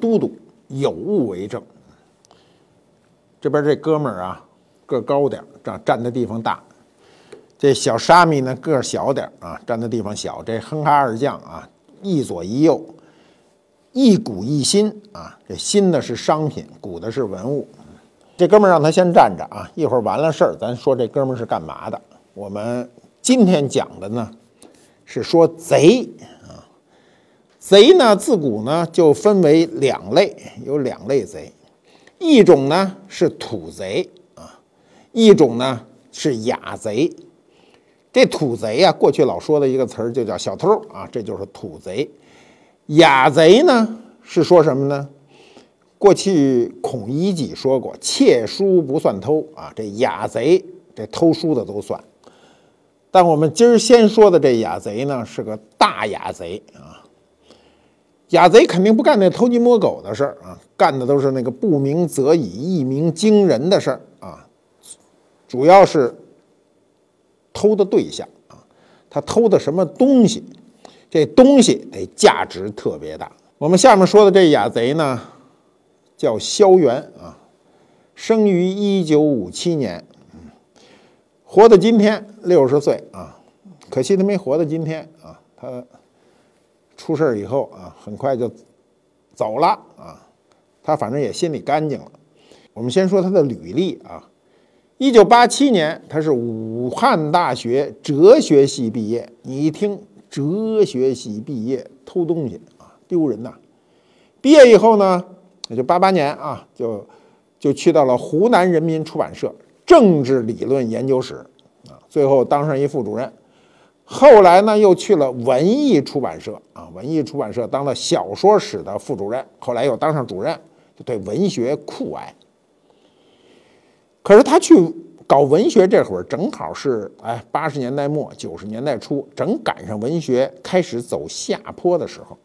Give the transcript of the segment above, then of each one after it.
都督，有物为证。这边这哥们儿啊，个高点儿，站站的地方大；这小沙弥呢，个小点儿啊，站的地方小。这哼哈二将啊，一左一右，一古一新啊。这新的是商品，古的是文物。这哥们儿让他先站着啊，一会儿完了事儿，咱说这哥们儿是干嘛的。我们今天讲的呢，是说贼。贼呢，自古呢就分为两类，有两类贼。一种呢是土贼啊，一种呢是雅贼。这土贼啊，过去老说的一个词儿就叫小偷啊，这就是土贼。雅贼呢是说什么呢？过去孔乙己说过，窃书不算偷啊，这雅贼这偷书的都算。但我们今儿先说的这雅贼呢，是个大雅贼啊。雅贼肯定不干那偷鸡摸狗的事儿啊，干的都是那个不鸣则已、一鸣惊人的事儿啊。主要是偷的对象啊，他偷的什么东西，这东西得价值特别大。我们下面说的这雅贼呢，叫萧元啊，生于一九五七年，活到今天六十岁啊，可惜他没活到今天啊，他。出事以后啊，很快就走了啊。他反正也心里干净了。我们先说他的履历啊。一九八七年，他是武汉大学哲学系毕业。你一听哲学系毕业，偷东西啊，丢人呐！毕业以后呢，也就八八年啊，就就去到了湖南人民出版社政治理论研究室啊，最后当上一副主任。后来呢，又去了文艺出版社啊，文艺出版社当了小说史的副主任，后来又当上主任，就对文学酷爱。可是他去搞文学这会儿，正好是哎八十年代末九十年代初，正赶上文学开始走下坡的时候。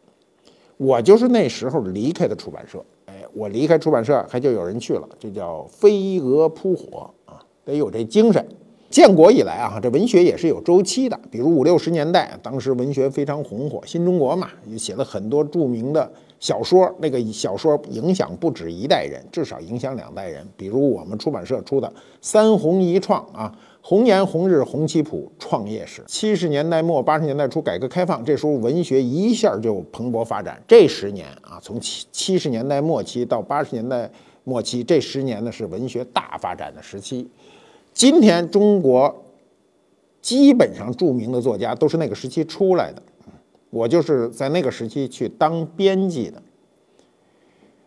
我就是那时候离开的出版社，哎，我离开出版社，还就有人去了，这叫飞蛾扑火啊，得有这精神。建国以来啊，这文学也是有周期的。比如五六十年代，当时文学非常红火，新中国嘛，也写了很多著名的小说。那个小说影响不止一代人，至少影响两代人。比如我们出版社出的《三红一创》啊，《红颜红日红旗谱》创业史。七十年代末八十年代初，改革开放，这时候文学一下就蓬勃发展。这十年啊，从七七十年代末期到八十年代末期，这十年呢是文学大发展的时期。今天中国基本上著名的作家都是那个时期出来的，我就是在那个时期去当编辑的。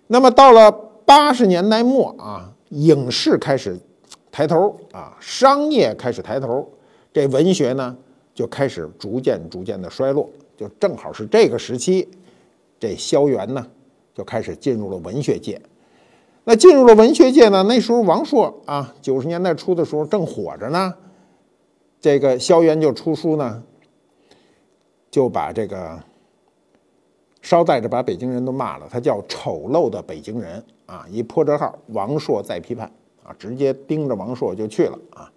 那么到了八十年代末啊，影视开始抬头啊，商业开始抬头，这文学呢就开始逐渐逐渐的衰落，就正好是这个时期，这萧元呢就开始进入了文学界。那进入了文学界呢？那时候王朔啊，九十年代初的时候正火着呢。这个萧元就出书呢，就把这个捎带着把北京人都骂了。他叫丑陋的北京人啊，一破折号，王朔再批判啊，直接盯着王朔就去了啊。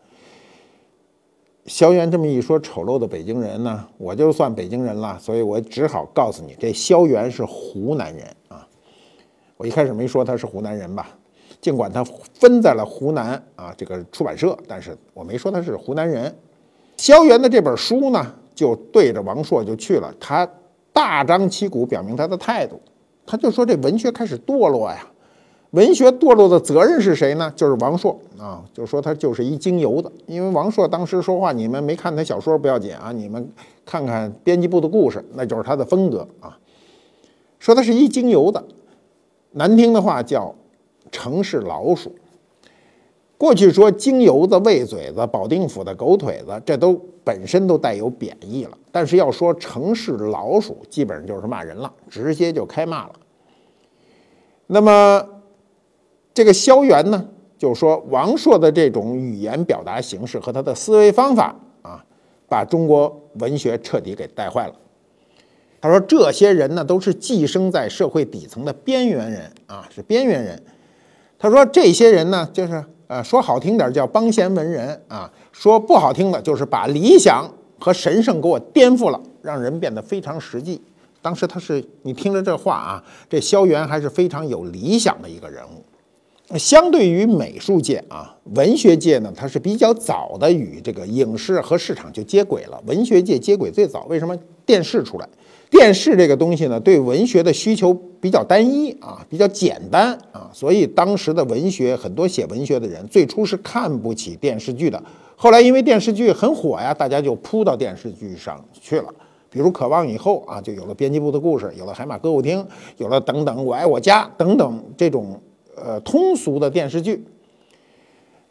萧元这么一说，丑陋的北京人呢，我就算北京人了，所以我只好告诉你，这萧元是湖南人啊。我一开始没说他是湖南人吧，尽管他分在了湖南啊这个出版社，但是我没说他是湖南人。萧元的这本书呢，就对着王朔就去了，他大张旗鼓表明他的态度，他就说这文学开始堕落呀，文学堕落的责任是谁呢？就是王朔啊，就说他就是一精油子，因为王朔当时说话，你们没看他小说不要紧啊，你们看看编辑部的故事，那就是他的风格啊，说他是一精油子。难听的话叫城市老鼠。过去说京油子、喂嘴子、保定府的狗腿子，这都本身都带有贬义了。但是要说城市老鼠，基本上就是骂人了，直接就开骂了。那么这个萧元呢，就说王朔的这种语言表达形式和他的思维方法啊，把中国文学彻底给带坏了。他说：“这些人呢，都是寄生在社会底层的边缘人啊，是边缘人。”他说：“这些人呢，就是呃，说好听点叫帮闲文人啊，说不好听的，就是把理想和神圣给我颠覆了，让人变得非常实际。当时他是你听了这话啊，这萧元还是非常有理想的一个人物。相对于美术界啊，文学界呢，它是比较早的与这个影视和市场就接轨了。文学界接轨最早，为什么电视出来？电视这个东西呢，对文学的需求比较单一啊，比较简单啊，所以当时的文学很多写文学的人最初是看不起电视剧的。后来因为电视剧很火呀，大家就扑到电视剧上去了。比如《渴望》以后啊，就有了编辑部的故事，有了海马歌舞厅，有了等等我爱我家等等这种。呃，通俗的电视剧。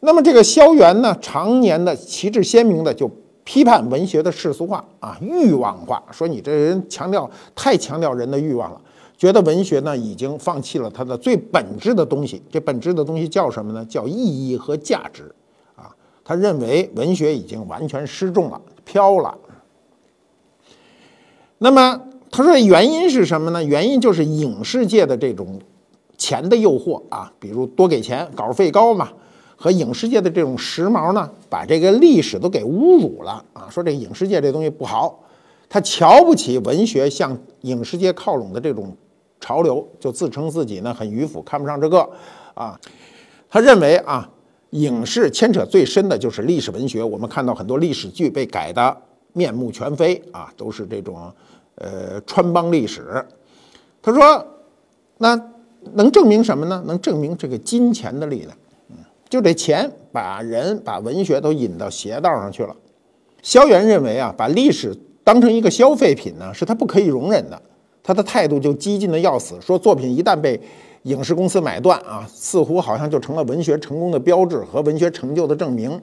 那么这个萧元呢，常年的旗帜鲜明的就批判文学的世俗化啊、欲望化，说你这人强调太强调人的欲望了，觉得文学呢已经放弃了它的最本质的东西。这本质的东西叫什么呢？叫意义和价值啊。他认为文学已经完全失重了，飘了。那么他说原因是什么呢？原因就是影视界的这种。钱的诱惑啊，比如多给钱，稿费高嘛，和影视界的这种时髦呢，把这个历史都给侮辱了啊！说这影视界这东西不好，他瞧不起文学向影视界靠拢的这种潮流，就自称自己呢很迂腐，看不上这个啊。他认为啊，影视牵扯最深的就是历史文学，我们看到很多历史剧被改的面目全非啊，都是这种呃穿帮历史。他说那。能证明什么呢？能证明这个金钱的力量。就这钱把人把文学都引到邪道上去了。萧元认为啊，把历史当成一个消费品呢，是他不可以容忍的。他的态度就激进的要死，说作品一旦被影视公司买断啊，似乎好像就成了文学成功的标志和文学成就的证明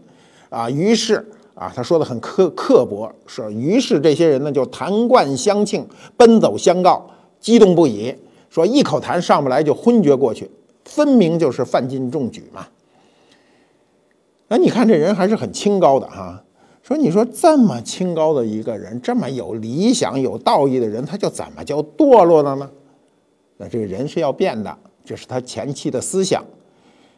啊。于是啊，他说的很刻刻薄，说于是这些人呢就弹冠相庆，奔走相告，激动不已。说一口痰上不来就昏厥过去，分明就是犯禁中举嘛。那你看这人还是很清高的哈。说你说这么清高的一个人，这么有理想、有道义的人，他就怎么叫堕落了呢？那这个人是要变的，这是他前期的思想。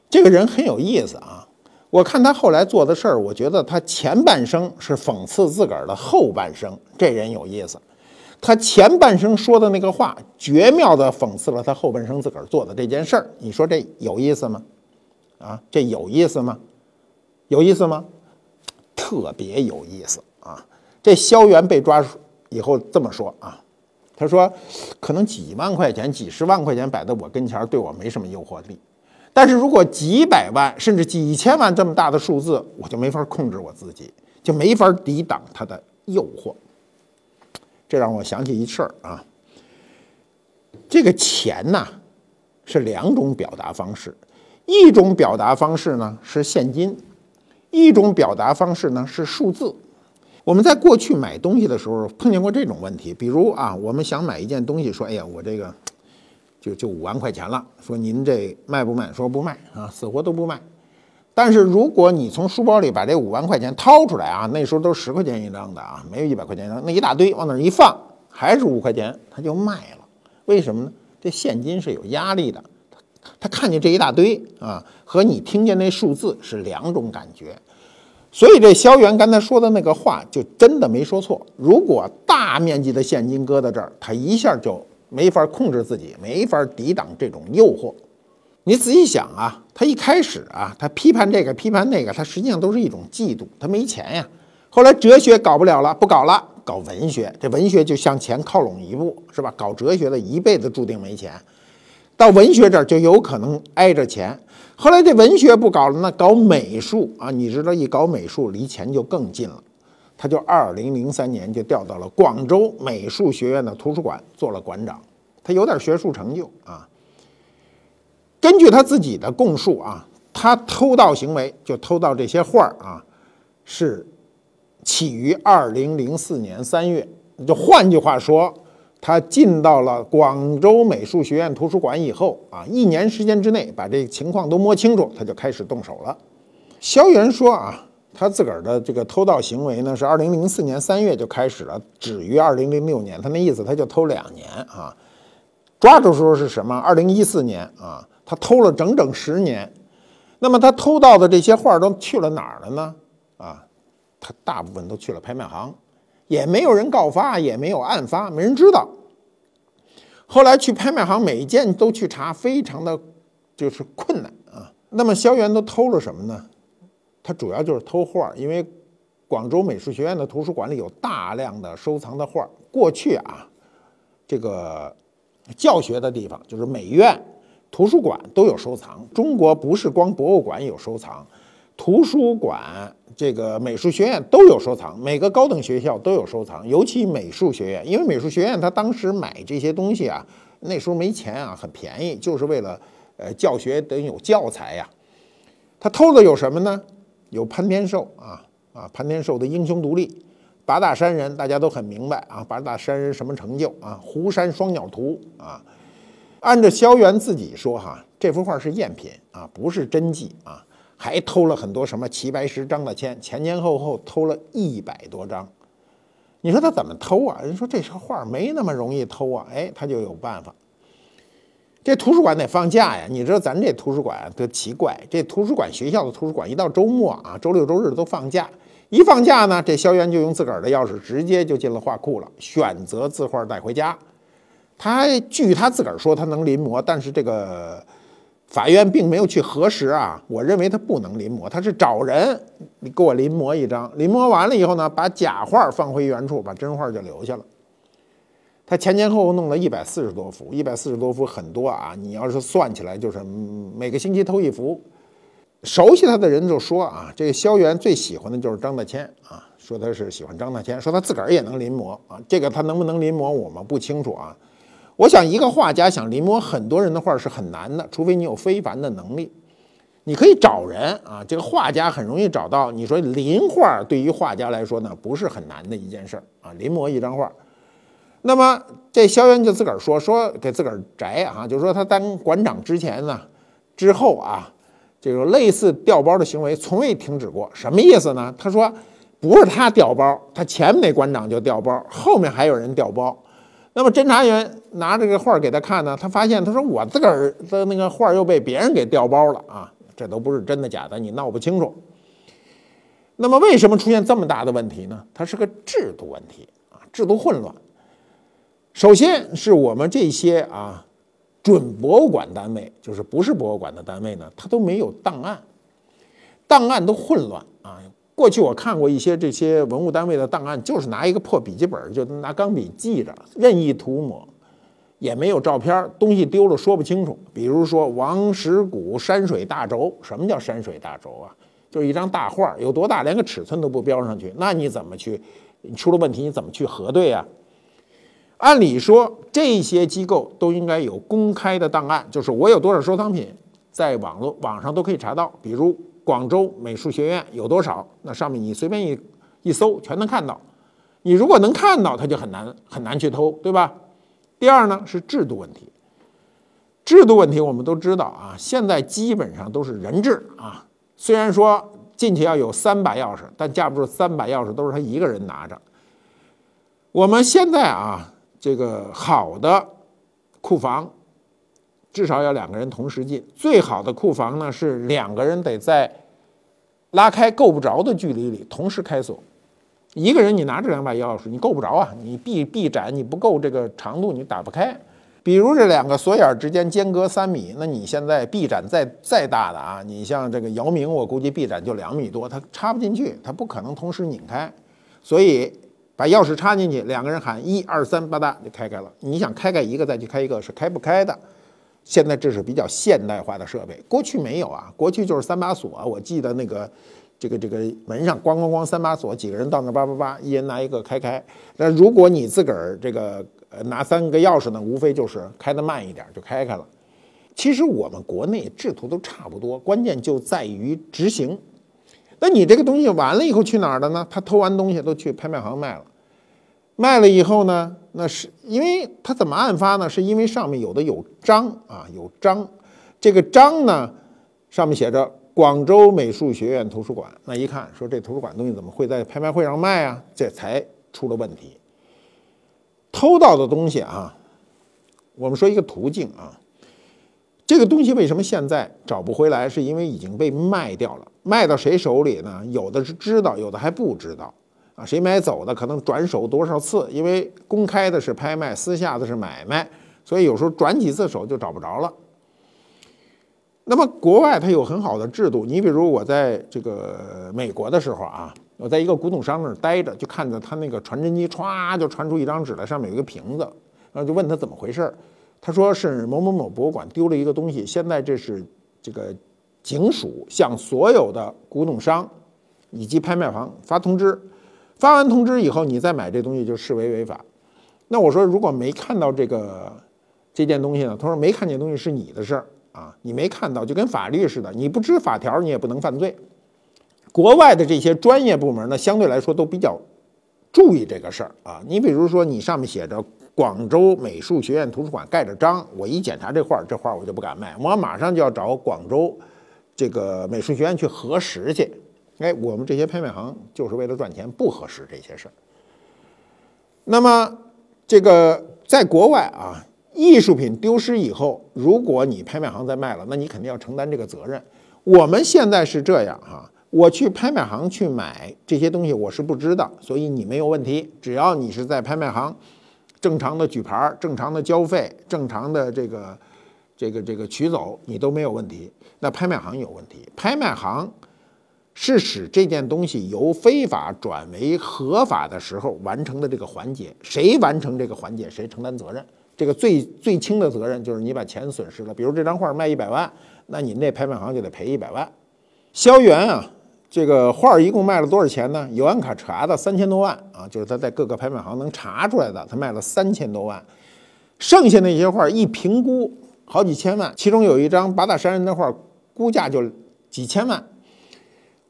这个人很有意思啊。我看他后来做的事儿，我觉得他前半生是讽刺自个儿的后半生，这人有意思。他前半生说的那个话，绝妙的讽刺了他后半生自个儿做的这件事儿。你说这有意思吗？啊，这有意思吗？有意思吗？特别有意思啊！这萧元被抓以后这么说啊，他说：“可能几万块钱、几十万块钱摆在我跟前，对我没什么诱惑力。但是如果几百万甚至几千万这么大的数字，我就没法控制我自己，就没法抵挡他的诱惑。”这让我想起一事儿啊，这个钱呐是两种表达方式，一种表达方式呢是现金，一种表达方式呢是数字。我们在过去买东西的时候碰见过这种问题，比如啊，我们想买一件东西，说哎呀，我这个就就五万块钱了，说您这卖不卖？说不卖啊，死活都不卖。但是如果你从书包里把这五万块钱掏出来啊，那时候都十块钱一张的啊，没有一百块钱一张，那一大堆往那儿一放，还是五块钱，他就卖了。为什么呢？这现金是有压力的，他看见这一大堆啊，和你听见那数字是两种感觉。所以这萧元刚才说的那个话就真的没说错。如果大面积的现金搁在这儿，他一下就没法控制自己，没法抵挡这种诱惑。你仔细想啊，他一开始啊，他批判这个批判那个，他实际上都是一种嫉妒，他没钱呀。后来哲学搞不了了，不搞了，搞文学，这文学就向前靠拢一步，是吧？搞哲学的一辈子注定没钱，到文学这儿就有可能挨着钱。后来这文学不搞了，那搞美术啊，你知道一搞美术离钱就更近了，他就二零零三年就调到了广州美术学院的图书馆做了馆长，他有点学术成就啊。根据他自己的供述啊，他偷盗行为就偷盗这些画儿啊，是起于二零零四年三月。就换句话说，他进到了广州美术学院图书馆以后啊，一年时间之内把这情况都摸清楚，他就开始动手了。萧元说啊，他自个儿的这个偷盗行为呢，是二零零四年三月就开始了，止于二零零六年。他那意思，他就偷两年啊。抓住时候是什么？二零一四年啊。他偷了整整十年，那么他偷盗的这些画都去了哪儿了呢？啊，他大部分都去了拍卖行，也没有人告发，也没有案发，没人知道。后来去拍卖行每一件都去查，非常的就是困难啊。那么萧元都偷了什么呢？他主要就是偷画，因为广州美术学院的图书馆里有大量的收藏的画。过去啊，这个教学的地方就是美院、图书馆都有收藏。中国不是光博物馆有收藏，图书馆、这个美术学院都有收藏。每个高等学校都有收藏，尤其美术学院，因为美术学院他当时买这些东西啊，那时候没钱啊，很便宜，就是为了呃教学得有教材呀。他偷的有什么呢？有潘天寿啊啊，潘天寿的英雄独立。八大山人大家都很明白啊，八大山人什么成就啊？湖山双鸟图啊，按照萧元自己说哈，这幅画是赝品啊，不是真迹啊，还偷了很多什么齐白石、张大千，前前后后偷了一百多张。你说他怎么偷啊？人说这幅画没那么容易偷啊，哎，他就有办法。这图书馆得放假呀，你知道咱这图书馆多奇怪，这图书馆学校的图书馆一到周末啊，周六周日都放假。一放假呢，这萧元就用自个儿的钥匙直接就进了画库了，选择字画带回家。他据他自个儿说，他能临摹，但是这个法院并没有去核实啊。我认为他不能临摹，他是找人你给我临摹一张，临摹完了以后呢，把假画放回原处，把真画就留下了。他前前后后弄了一百四十多幅，一百四十多幅很多啊，你要是算起来，就是每个星期偷一幅。熟悉他的人就说啊，这个萧元最喜欢的就是张大千啊，说他是喜欢张大千，说他自个儿也能临摹啊。这个他能不能临摹，我们不清楚啊。我想一个画家想临摹很多人的画是很难的，除非你有非凡的能力。你可以找人啊，这个画家很容易找到。你说临画对于画家来说呢，不是很难的一件事儿啊，临摹一张画。那么这萧元就自个儿说说给自个儿摘啊，就是说他当馆长之前呢，之后啊。这个类似调包的行为从未停止过，什么意思呢？他说，不是他调包，他前面那馆长就调包，后面还有人调包。那么侦查员拿这个画给他看呢，他发现，他说我自个儿的那个画又被别人给调包了啊，这都不是真的假的，你闹不清楚。那么为什么出现这么大的问题呢？它是个制度问题啊，制度混乱。首先是我们这些啊。准博物馆单位就是不是博物馆的单位呢？它都没有档案，档案都混乱啊！过去我看过一些这些文物单位的档案，就是拿一个破笔记本，就拿钢笔记着，任意涂抹，也没有照片，东西丢了说不清楚。比如说王石谷山水大轴，什么叫山水大轴啊？就是一张大画，有多大，连个尺寸都不标上去，那你怎么去？你出了问题你怎么去核对呀？按理说，这些机构都应该有公开的档案，就是我有多少收藏品，在网络网上都可以查到。比如广州美术学院有多少，那上面你随便一一搜，全能看到。你如果能看到，他就很难很难去偷，对吧？第二呢是制度问题，制度问题我们都知道啊，现在基本上都是人质啊。虽然说进去要有三把钥匙，但架不住三把钥匙都是他一个人拿着。我们现在啊。这个好的库房至少要两个人同时进，最好的库房呢是两个人得在拉开够不着的距离里同时开锁。一个人你拿着两把钥匙，你够不着啊！你臂臂展你不够这个长度，你打不开。比如这两个锁眼之间间隔三米，那你现在臂展再再大的啊，你像这个姚明，我估计臂展就两米多，他插不进去，他不可能同时拧开，所以。把钥匙插进去，两个人喊一二三，吧嗒就开开了。你想开开一个再去开一个是开不开的。现在这是比较现代化的设备，过去没有啊，过去就是三把锁。我记得那个这个这个门上咣咣咣三把锁，几个人到那叭叭叭，一人拿一个开开。那如果你自个儿这个呃拿三个钥匙呢，无非就是开的慢一点就开开了。其实我们国内制图都差不多，关键就在于执行。那你这个东西完了以后去哪儿了呢？他偷完东西都去拍卖行卖了。卖了以后呢？那是因为他怎么案发呢？是因为上面有的有章啊，有章，这个章呢上面写着广州美术学院图书馆。那一看说这图书馆东西怎么会在拍卖会上卖啊？这才出了问题。偷到的东西啊，我们说一个途径啊，这个东西为什么现在找不回来？是因为已经被卖掉了。卖到谁手里呢？有的是知道，有的还不知道。啊谁买走的可能转手多少次？因为公开的是拍卖，私下的是买卖，所以有时候转几次手就找不着了。那么国外它有很好的制度，你比如我在这个美国的时候啊，我在一个古董商那儿待着，就看着他那个传真机歘就传出一张纸来，上面有一个瓶子，然后就问他怎么回事儿他说是某某某博物馆丢了一个东西，现在这是这个警署向所有的古董商以及拍卖行发通知，发完通知以后你再买这东西就视为违法。那我说如果没看到这个这件东西呢？他说没看见东西是你的事儿。啊，你没看到就跟法律似的，你不知法条，你也不能犯罪。国外的这些专业部门呢，相对来说都比较注意这个事儿啊。你比如说，你上面写着广州美术学院图书馆盖着章，我一检查这画，这画我就不敢卖，我马上就要找广州这个美术学院去核实去。哎，我们这些拍卖行就是为了赚钱，不合适这些事儿。那么这个在国外啊。艺术品丢失以后，如果你拍卖行再卖了，那你肯定要承担这个责任。我们现在是这样哈，我去拍卖行去买这些东西，我是不知道，所以你没有问题。只要你是在拍卖行正常的举牌、正常的交费、正常的这个这个这个取走，你都没有问题。那拍卖行有问题，拍卖行是使这件东西由非法转为合法的时候完成的这个环节，谁完成这个环节，谁承担责任。这个最最轻的责任就是你把钱损失了，比如这张画卖一百万，那你那拍卖行就得赔一百万。萧元啊，这个画一共卖了多少钱呢？有安卡查的三千多万啊，就是他在各个拍卖行能查出来的，他卖了三千多万。剩下那些画一评估好几千万，其中有一张八大山人的画，估价就几千万。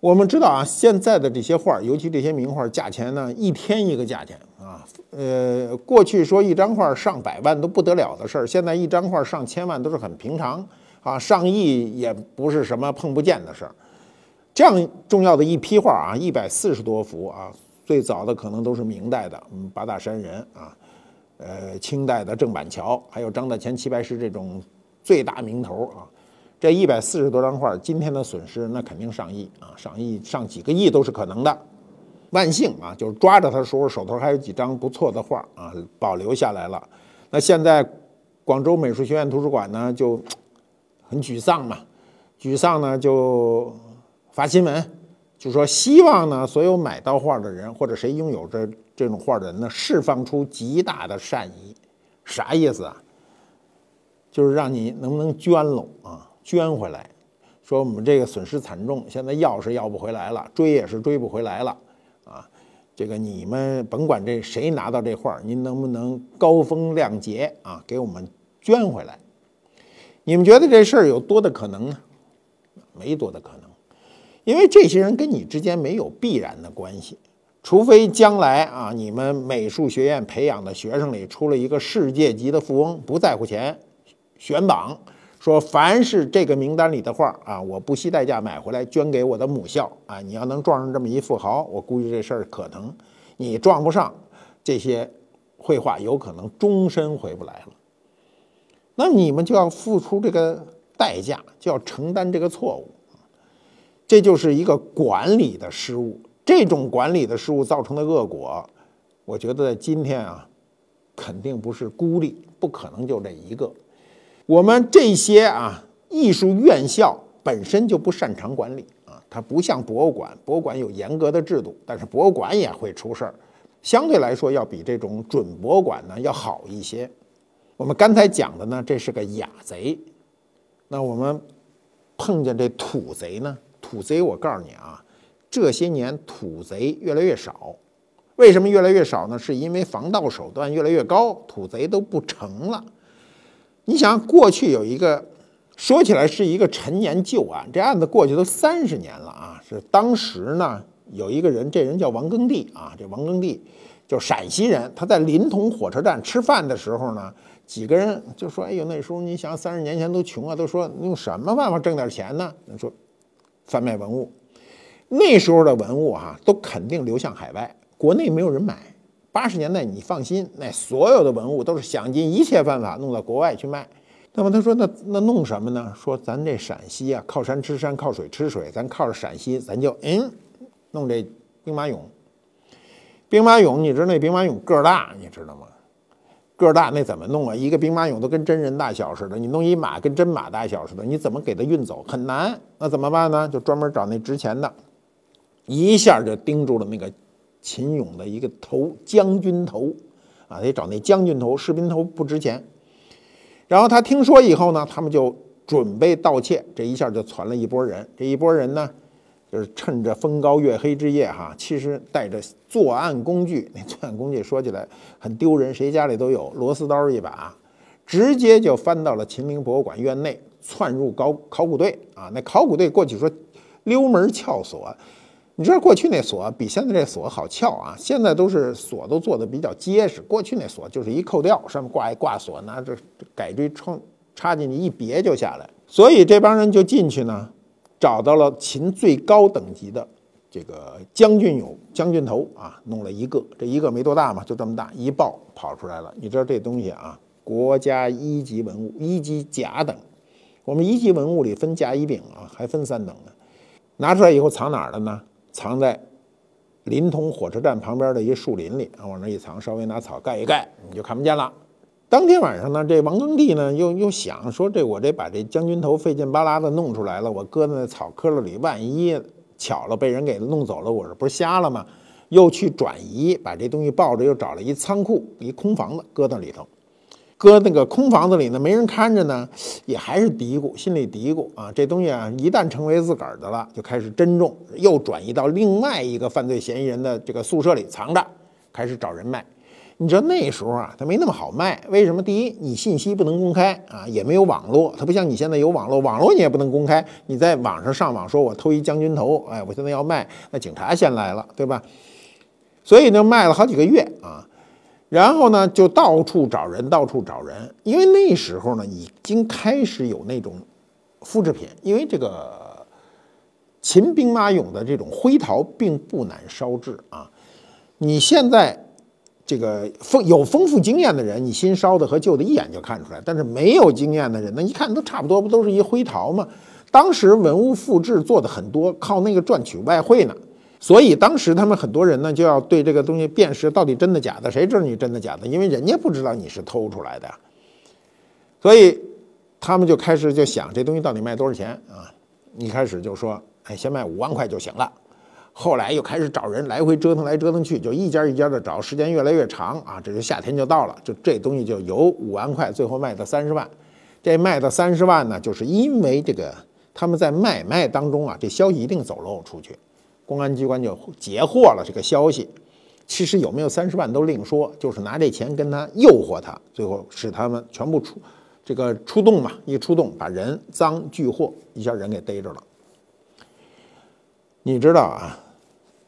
我们知道啊，现在的这些画，尤其这些名画，价钱呢一天一个价钱啊。呃，过去说一张画上百万都不得了的事儿，现在一张画上千万都是很平常啊，上亿也不是什么碰不见的事儿。这样重要的一批画啊，一百四十多幅啊，最早的可能都是明代的，八大山人啊，呃，清代的郑板桥，还有张大千、齐白石这种最大名头啊。这一百四十多张画，今天的损失那肯定上亿啊，上亿上几个亿都是可能的。万幸啊，就是抓着他的时候手头还有几张不错的画啊，保留下来了。那现在广州美术学院图书馆呢就很沮丧嘛，沮丧呢就发新闻，就说希望呢所有买到画的人或者谁拥有这这种画的人呢，释放出极大的善意。啥意思啊？就是让你能不能捐喽啊？捐回来，说我们这个损失惨重，现在要是要不回来了，追也是追不回来了，啊，这个你们甭管这谁拿到这画，您能不能高风亮节啊，给我们捐回来？你们觉得这事儿有多的可能呢？没多的可能，因为这些人跟你之间没有必然的关系，除非将来啊，你们美术学院培养的学生里出了一个世界级的富翁，不在乎钱，选榜。说凡是这个名单里的画啊，我不惜代价买回来捐给我的母校啊！你要能撞上这么一富豪，我估计这事儿可能；你撞不上，这些绘画有可能终身回不来了。那你们就要付出这个代价，就要承担这个错误。这就是一个管理的失误，这种管理的失误造成的恶果，我觉得今天啊，肯定不是孤立，不可能就这一个。我们这些啊艺术院校本身就不擅长管理啊，它不像博物馆，博物馆有严格的制度，但是博物馆也会出事儿，相对来说要比这种准博物馆呢要好一些。我们刚才讲的呢，这是个雅贼，那我们碰见这土贼呢？土贼，我告诉你啊，这些年土贼越来越少，为什么越来越少呢？是因为防盗手段越来越高，土贼都不成了。你想，过去有一个说起来是一个陈年旧案，这案子过去都三十年了啊。是当时呢，有一个人，这人叫王耕地啊。这王耕地就陕西人，他在临潼火车站吃饭的时候呢，几个人就说：“哎呦，那时候你想，三十年前都穷啊，都说用什么办法挣点钱呢？”说贩卖文物。那时候的文物哈，都肯定流向海外，国内没有人买。八十年代，你放心，那所有的文物都是想尽一切办法弄到国外去卖。那么他说，那那弄什么呢？说咱这陕西啊，靠山吃山，靠水吃水，咱靠着陕西，咱就嗯，弄这兵马俑。兵马俑，你知道那兵马俑个儿大，你知道吗？个儿大那怎么弄啊？一个兵马俑都跟真人大小似的，你弄一马跟真马大小似的，你怎么给它运走？很难。那怎么办呢？就专门找那值钱的，一下就盯住了那个秦俑的一个头，将军头啊，得找那将军头，士兵头不值钱。然后他听说以后呢，他们就准备盗窃，这一下就攒了一波人。这一波人呢，就是趁着风高月黑之夜，哈，其实带着作案工具。那作案工具说起来很丢人，谁家里都有螺丝刀一把，直接就翻到了秦陵博物馆院内，窜入考考古队啊。那考古队过去说溜门撬锁。你知道过去那锁比现在这锁好撬啊！现在都是锁都做的比较结实，过去那锁就是一扣吊，上面挂一挂锁，拿着改锥冲插进去一别就下来。所以这帮人就进去呢，找到了秦最高等级的这个将军俑、将军头啊，弄了一个，这一个没多大嘛，就这么大，一抱跑出来了。你知道这东西啊，国家一级文物，一级甲等。我们一级文物里分甲、乙、丙啊，还分三等呢。拿出来以后藏哪儿了呢？藏在临潼火车站旁边的一树林里啊，往那一藏，稍微拿草盖一盖，你就看不见了。当天晚上呢，这王庚棣呢又又想说，这我这把这将军头费劲巴拉的弄出来了，我搁在那草棵子里，万一巧了被人给弄走了，我这不是瞎了吗？又去转移，把这东西抱着，又找了一仓库，一空房子，搁到里头。搁那个空房子里呢，没人看着呢，也还是嘀咕，心里嘀咕啊，这东西啊，一旦成为自个儿的了，就开始珍重，又转移到另外一个犯罪嫌疑人的这个宿舍里藏着，开始找人卖。你知道那时候啊，他没那么好卖，为什么？第一，你信息不能公开啊，也没有网络，它不像你现在有网络，网络你也不能公开，你在网上上网说我偷一将军头，哎，我现在要卖，那警察先来了，对吧？所以呢，卖了好几个月啊。然后呢，就到处找人，到处找人，因为那时候呢，已经开始有那种复制品。因为这个秦兵马俑的这种灰陶并不难烧制啊。你现在这个丰有丰富经验的人，你新烧的和旧的一眼就看出来。但是没有经验的人呢，一看都差不多，不都是一灰陶吗？当时文物复制做的很多，靠那个赚取外汇呢。所以当时他们很多人呢，就要对这个东西辨识到底真的假的，谁知道你真的假的？因为人家不知道你是偷出来的，所以他们就开始就想这东西到底卖多少钱啊？一开始就说，哎，先卖五万块就行了。后来又开始找人来回折腾来折腾去，就一家一家的找，时间越来越长啊。这就夏天就到了，就这东西就由五万块最后卖到三十万。这卖到三十万呢，就是因为这个他们在买卖当中啊，这消息一定走漏出去。公安机关就截获了这个消息，其实有没有三十万都另说，就是拿这钱跟他诱惑他，最后使他们全部出这个出动嘛，一出动把人赃俱获，一下人给逮着了。你知道啊，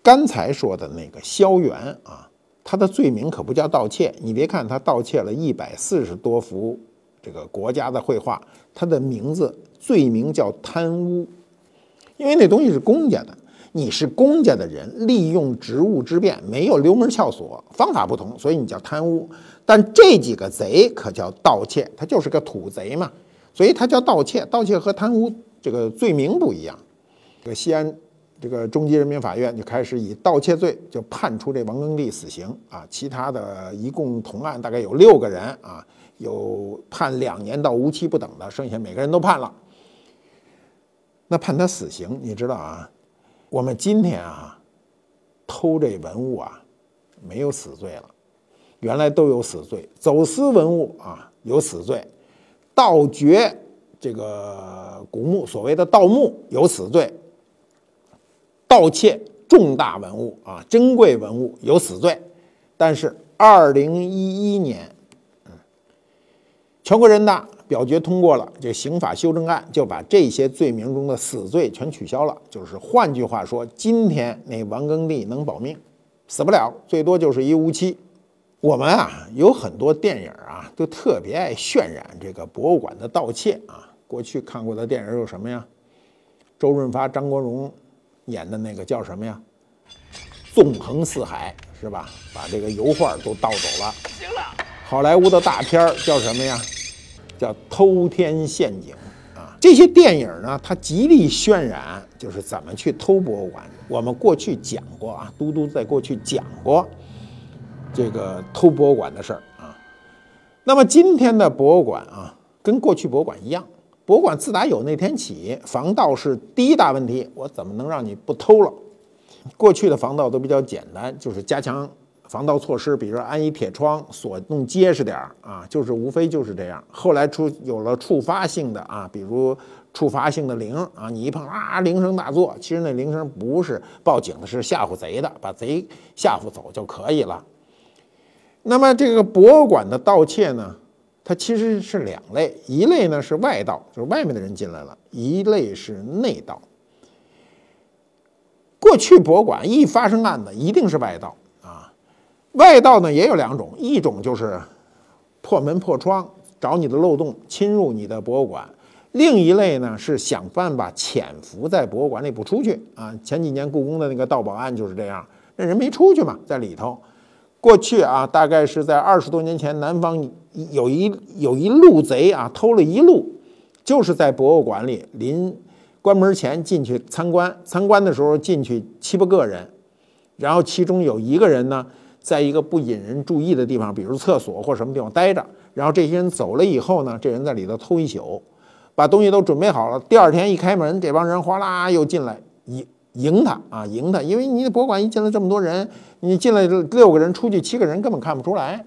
刚才说的那个萧元啊，他的罪名可不叫盗窃，你别看他盗窃了一百四十多幅这个国家的绘画，他的名字罪名叫贪污，因为那东西是公家的。你是公家的人，利用职务之便，没有溜门撬锁，方法不同，所以你叫贪污。但这几个贼可叫盗窃，他就是个土贼嘛，所以他叫盗窃。盗窃和贪污这个罪名不一样。这个西安这个中级人民法院就开始以盗窃罪就判处这王庚棣死刑啊，其他的一共同案大概有六个人啊，有判两年到无期不等的，剩下每个人都判了。那判他死刑，你知道啊？我们今天啊，偷这文物啊，没有死罪了，原来都有死罪。走私文物啊，有死罪；盗掘这个古墓，所谓的盗墓有死罪；盗窃重大文物啊，珍贵文物有死罪。但是二零一一年，全国人大。表决通过了这刑法修正案，就把这些罪名中的死罪全取消了。就是换句话说，今天那王耕地能保命，死不了，最多就是一无期。我们啊有很多电影啊，都特别爱渲染这个博物馆的盗窃啊。过去看过的电影有什么呀？周润发、张国荣演的那个叫什么呀？纵横四海是吧？把这个油画都盗走了。行了。好莱坞的大片叫什么呀？叫偷天陷阱啊！这些电影呢，它极力渲染就是怎么去偷博物馆。我们过去讲过啊，嘟嘟在过去讲过这个偷博物馆的事儿啊。那么今天的博物馆啊，跟过去博物馆一样，博物馆自打有那天起，防盗是第一大问题，我怎么能让你不偷了？过去的防盗都比较简单，就是加强。防盗措施，比如说安一铁窗，锁弄结实点儿啊，就是无非就是这样。后来出有了触发性的啊，比如触发性的铃啊，你一碰啊，铃声大作，其实那铃声不是报警的，是吓唬贼的，把贼吓唬走就可以了。那么这个博物馆的盗窃呢，它其实是两类，一类呢是外盗，就是外面的人进来了；一类是内盗。过去博物馆一发生案子，一定是外盗。外盗呢也有两种，一种就是破门破窗，找你的漏洞侵入你的博物馆；另一类呢是想办法潜伏在博物馆里不出去啊。前几年故宫的那个盗宝案就是这样，那人没出去嘛，在里头。过去啊，大概是在二十多年前，南方有一有一路贼啊，偷了一路，就是在博物馆里临关门前进去参观，参观的时候进去七八个人，然后其中有一个人呢。在一个不引人注意的地方，比如厕所或什么地方待着，然后这些人走了以后呢，这人在里头偷一宿，把东西都准备好了。第二天一开门，这帮人哗啦又进来迎迎他啊，迎他，因为你的博物馆一进来这么多人，你进来六个人，出去七个人，根本看不出来，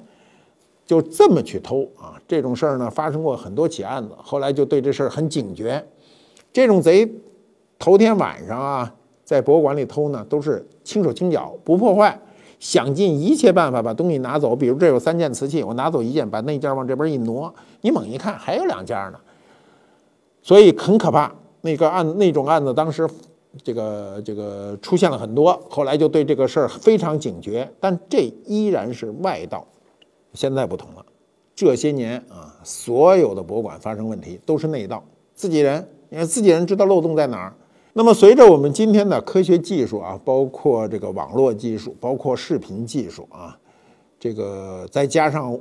就这么去偷啊。这种事儿呢，发生过很多起案子，后来就对这事儿很警觉。这种贼头天晚上啊，在博物馆里偷呢，都是轻手轻脚，不破坏。想尽一切办法把东西拿走，比如这有三件瓷器，我拿走一件，把那件往这边一挪，你猛一看还有两件呢，所以很可怕。那个案那种案子当时这个这个出现了很多，后来就对这个事儿非常警觉。但这依然是外盗，现在不同了。这些年啊，所有的博物馆发生问题都是内盗，自己人，因为自己人知道漏洞在哪儿。那么，随着我们今天的科学技术啊，包括这个网络技术，包括视频技术啊，这个再加上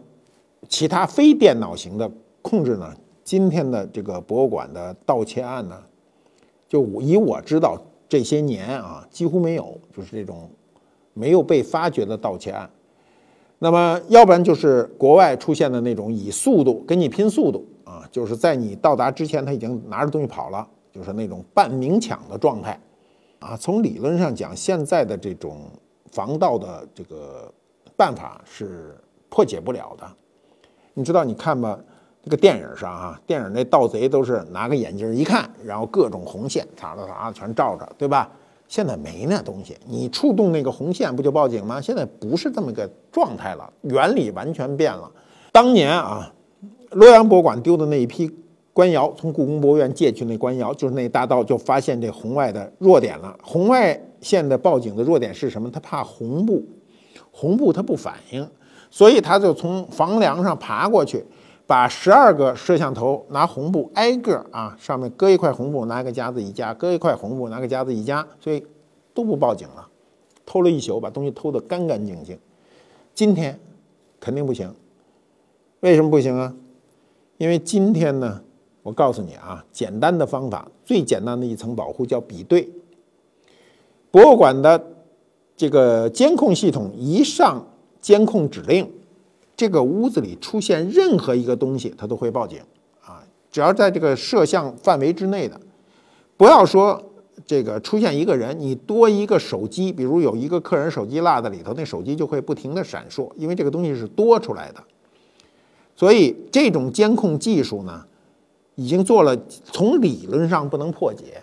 其他非电脑型的控制呢，今天的这个博物馆的盗窃案呢，就以我知道这些年啊，几乎没有，就是这种没有被发掘的盗窃案。那么，要不然就是国外出现的那种以速度跟你拼速度啊，就是在你到达之前，他已经拿着东西跑了。就是那种半明抢的状态，啊，从理论上讲，现在的这种防盗的这个办法是破解不了的。你知道，你看吧，这个电影上啊，电影那盗贼都是拿个眼镜一看，然后各种红线，嚓嚓嚓全照着，对吧？现在没那东西，你触动那个红线不就报警吗？现在不是这么个状态了，原理完全变了。当年啊，洛阳博物馆丢的那一批。官窑从故宫博物院借去那官窑，就是那大盗就发现这红外的弱点了。红外线的报警的弱点是什么？他怕红布，红布它不反应，所以他就从房梁上爬过去，把十二个摄像头拿红布挨个啊，上面搁一块红布，拿个夹子一夹，搁一块红布，拿个夹子一夹，所以都不报警了。偷了一宿，把东西偷得干干净净。今天肯定不行，为什么不行啊？因为今天呢。我告诉你啊，简单的方法，最简单的一层保护叫比对。博物馆的这个监控系统一上监控指令，这个屋子里出现任何一个东西，它都会报警啊。只要在这个摄像范围之内的，不要说这个出现一个人，你多一个手机，比如有一个客人手机落在里头，那手机就会不停的闪烁，因为这个东西是多出来的。所以这种监控技术呢？已经做了，从理论上不能破解，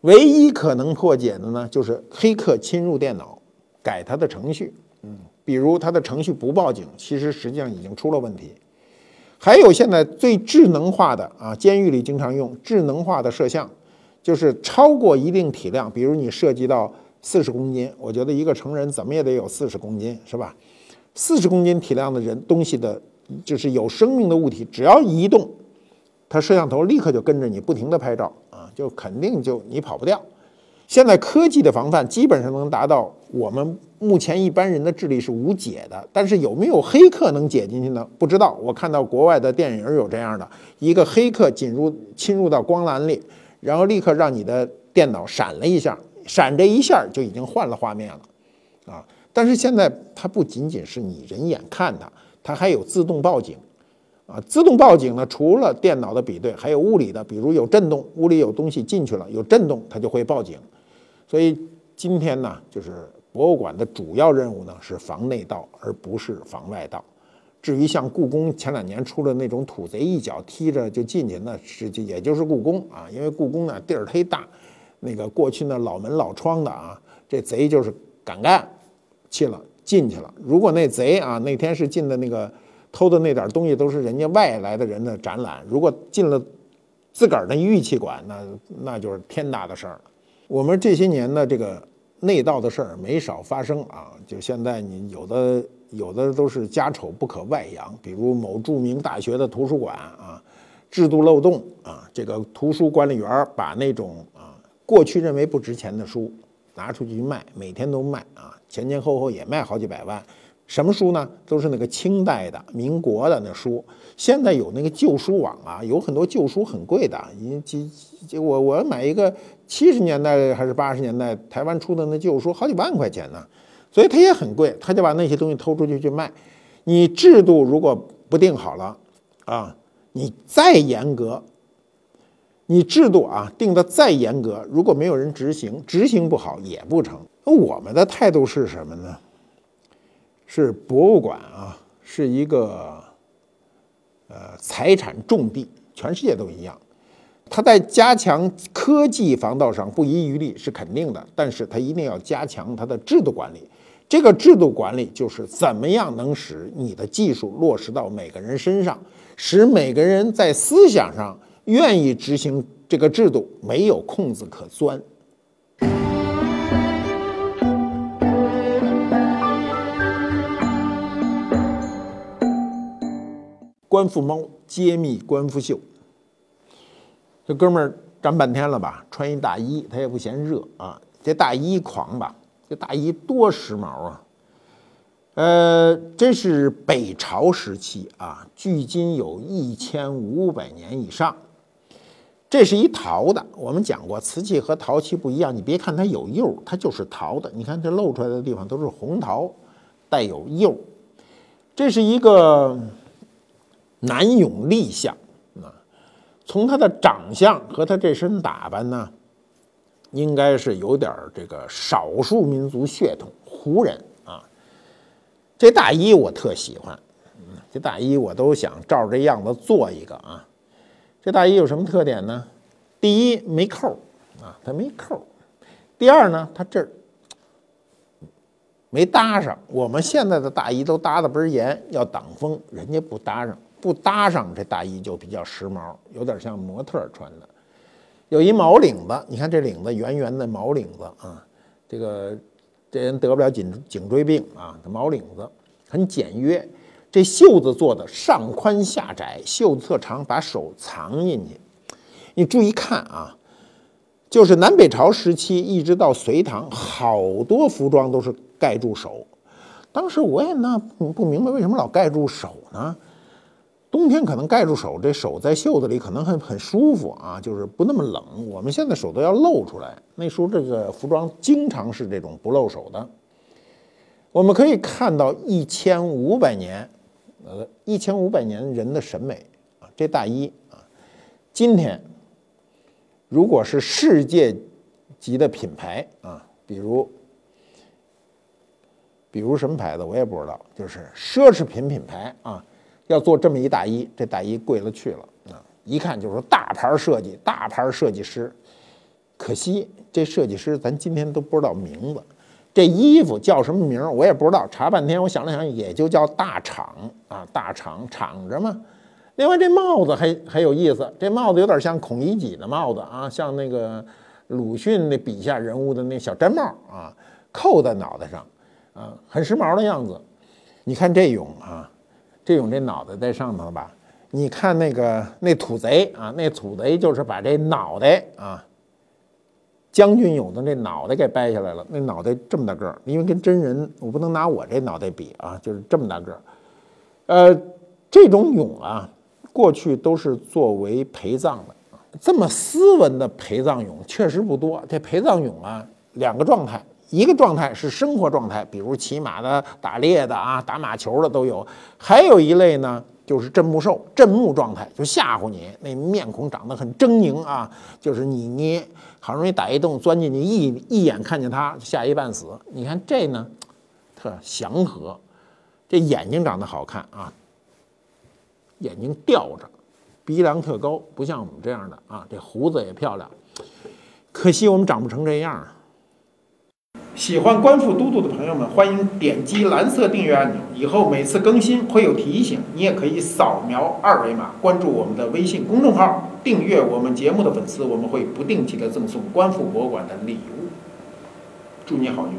唯一可能破解的呢，就是黑客侵入电脑，改他的程序，嗯，比如他的程序不报警，其实实际上已经出了问题。还有现在最智能化的啊，监狱里经常用智能化的摄像，就是超过一定体量，比如你涉及到四十公斤，我觉得一个成人怎么也得有四十公斤，是吧？四十公斤体量的人东西的，就是有生命的物体，只要移动。它摄像头立刻就跟着你不停地拍照啊，就肯定就你跑不掉。现在科技的防范基本上能达到我们目前一般人的智力是无解的，但是有没有黑客能解进去呢？不知道。我看到国外的电影有这样的一个黑客进入侵入到光缆里，然后立刻让你的电脑闪了一下，闪这一下就已经换了画面了啊。但是现在它不仅仅是你人眼看它。它还有自动报警，啊，自动报警呢，除了电脑的比对，还有物理的，比如有震动，屋里有东西进去了，有震动，它就会报警。所以今天呢，就是博物馆的主要任务呢是防内盗，而不是防外盗。至于像故宫前两年出的那种土贼一脚踢着就进去，那是就也就是故宫啊，因为故宫呢地儿忒大，那个过去那老门老窗的啊，这贼就是敢干去了进去了。如果那贼啊那天是进的那个偷的那点东西都是人家外来的人的展览，如果进了自个儿的玉器馆，那那就是天大的事儿了。我们这些年的，这个内盗的事儿没少发生啊，就现在你有的。有的都是家丑不可外扬，比如某著名大学的图书馆啊，制度漏洞啊，这个图书管理员把那种啊过去认为不值钱的书拿出去卖，每天都卖啊，前前后后也卖好几百万。什么书呢？都是那个清代的、民国的那书。现在有那个旧书网啊，有很多旧书很贵的，你几几我我买一个七十年代还是八十年代台湾出的那旧书，好几万块钱呢。所以它也很贵，他就把那些东西偷出去去卖。你制度如果不定好了，啊，你再严格，你制度啊定的再严格，如果没有人执行，执行不好也不成。那我们的态度是什么呢？是博物馆啊，是一个呃财产重地，全世界都一样。它在加强科技防盗上不遗余力是肯定的，但是它一定要加强它的制度管理。这个制度管理就是怎么样能使你的技术落实到每个人身上，使每个人在思想上愿意执行这个制度，没有空子可钻。官复猫揭秘官复秀，这哥们儿站半天了吧？穿一大衣，他也不嫌热啊。这大衣狂吧？这大衣多时髦啊！呃，这是北朝时期啊，距今有一千五百年以上。这是一陶的，我们讲过，瓷器和陶器不一样。你别看它有釉，它就是陶的。你看这露出来的地方都是红陶，带有釉。这是一个南俑立像啊，从他的长相和他这身打扮呢。应该是有点这个少数民族血统，胡人啊。这大衣我特喜欢，这大衣我都想照这样子做一个啊。这大衣有什么特点呢？第一没扣啊，它没扣。第二呢，它这儿没搭上。我们现在的大衣都搭的倍儿严，要挡风，人家不搭上，不搭上这大衣就比较时髦，有点像模特穿的。有一毛领子，你看这领子圆圆的毛领子啊，这个这人得不了颈颈椎病啊。这毛领子很简约，这袖子做的上宽下窄，袖子特长，把手藏进去。你注意看啊，就是南北朝时期一直到隋唐，好多服装都是盖住手。当时我也那不明白为什么老盖住手呢？冬天可能盖住手，这手在袖子里可能很很舒服啊，就是不那么冷。我们现在手都要露出来，那时候这个服装经常是这种不露手的。我们可以看到一千五百年，呃，一千五百年人的审美啊，这大衣啊，今天如果是世界级的品牌啊，比如比如什么牌子我也不知道，就是奢侈品品牌啊。要做这么一大衣，这大衣贵了去了啊！一看就是大牌设计，大牌设计师。可惜这设计师咱今天都不知道名字，这衣服叫什么名我也不知道。查半天，我想了想，也就叫大厂啊，大厂厂着嘛。另外这帽子还很有意思，这帽子有点像孔乙己的帽子啊，像那个鲁迅那笔下人物的那小毡帽啊，扣在脑袋上啊，很时髦的样子。你看这种啊。这种这脑袋在上头吧？你看那个那土贼啊，那土贼就是把这脑袋啊，将军俑的这脑袋给掰下来了。那脑袋这么大个儿，因为跟真人我不能拿我这脑袋比啊，就是这么大个儿。呃，这种俑啊，过去都是作为陪葬的。这么斯文的陪葬俑确实不多。这陪葬俑啊，两个状态，一个状态是生活状态，比如骑马的、打猎的啊、打马球的都有；还有一类呢，就是镇木兽，镇木状态，就吓唬你，那面孔长得很狰狞啊，就是你你好容易打一洞钻进去，一一眼看见他吓一半死。你看这呢，特祥和，这眼睛长得好看啊，眼睛吊着，鼻梁特高，不像我们这样的啊，这胡子也漂亮。可惜我们长不成这样啊。喜欢观复都督的朋友们，欢迎点击蓝色订阅按钮，以后每次更新会有提醒。你也可以扫描二维码关注我们的微信公众号，订阅我们节目的粉丝，我们会不定期的赠送观复博物馆的礼物。祝你好运！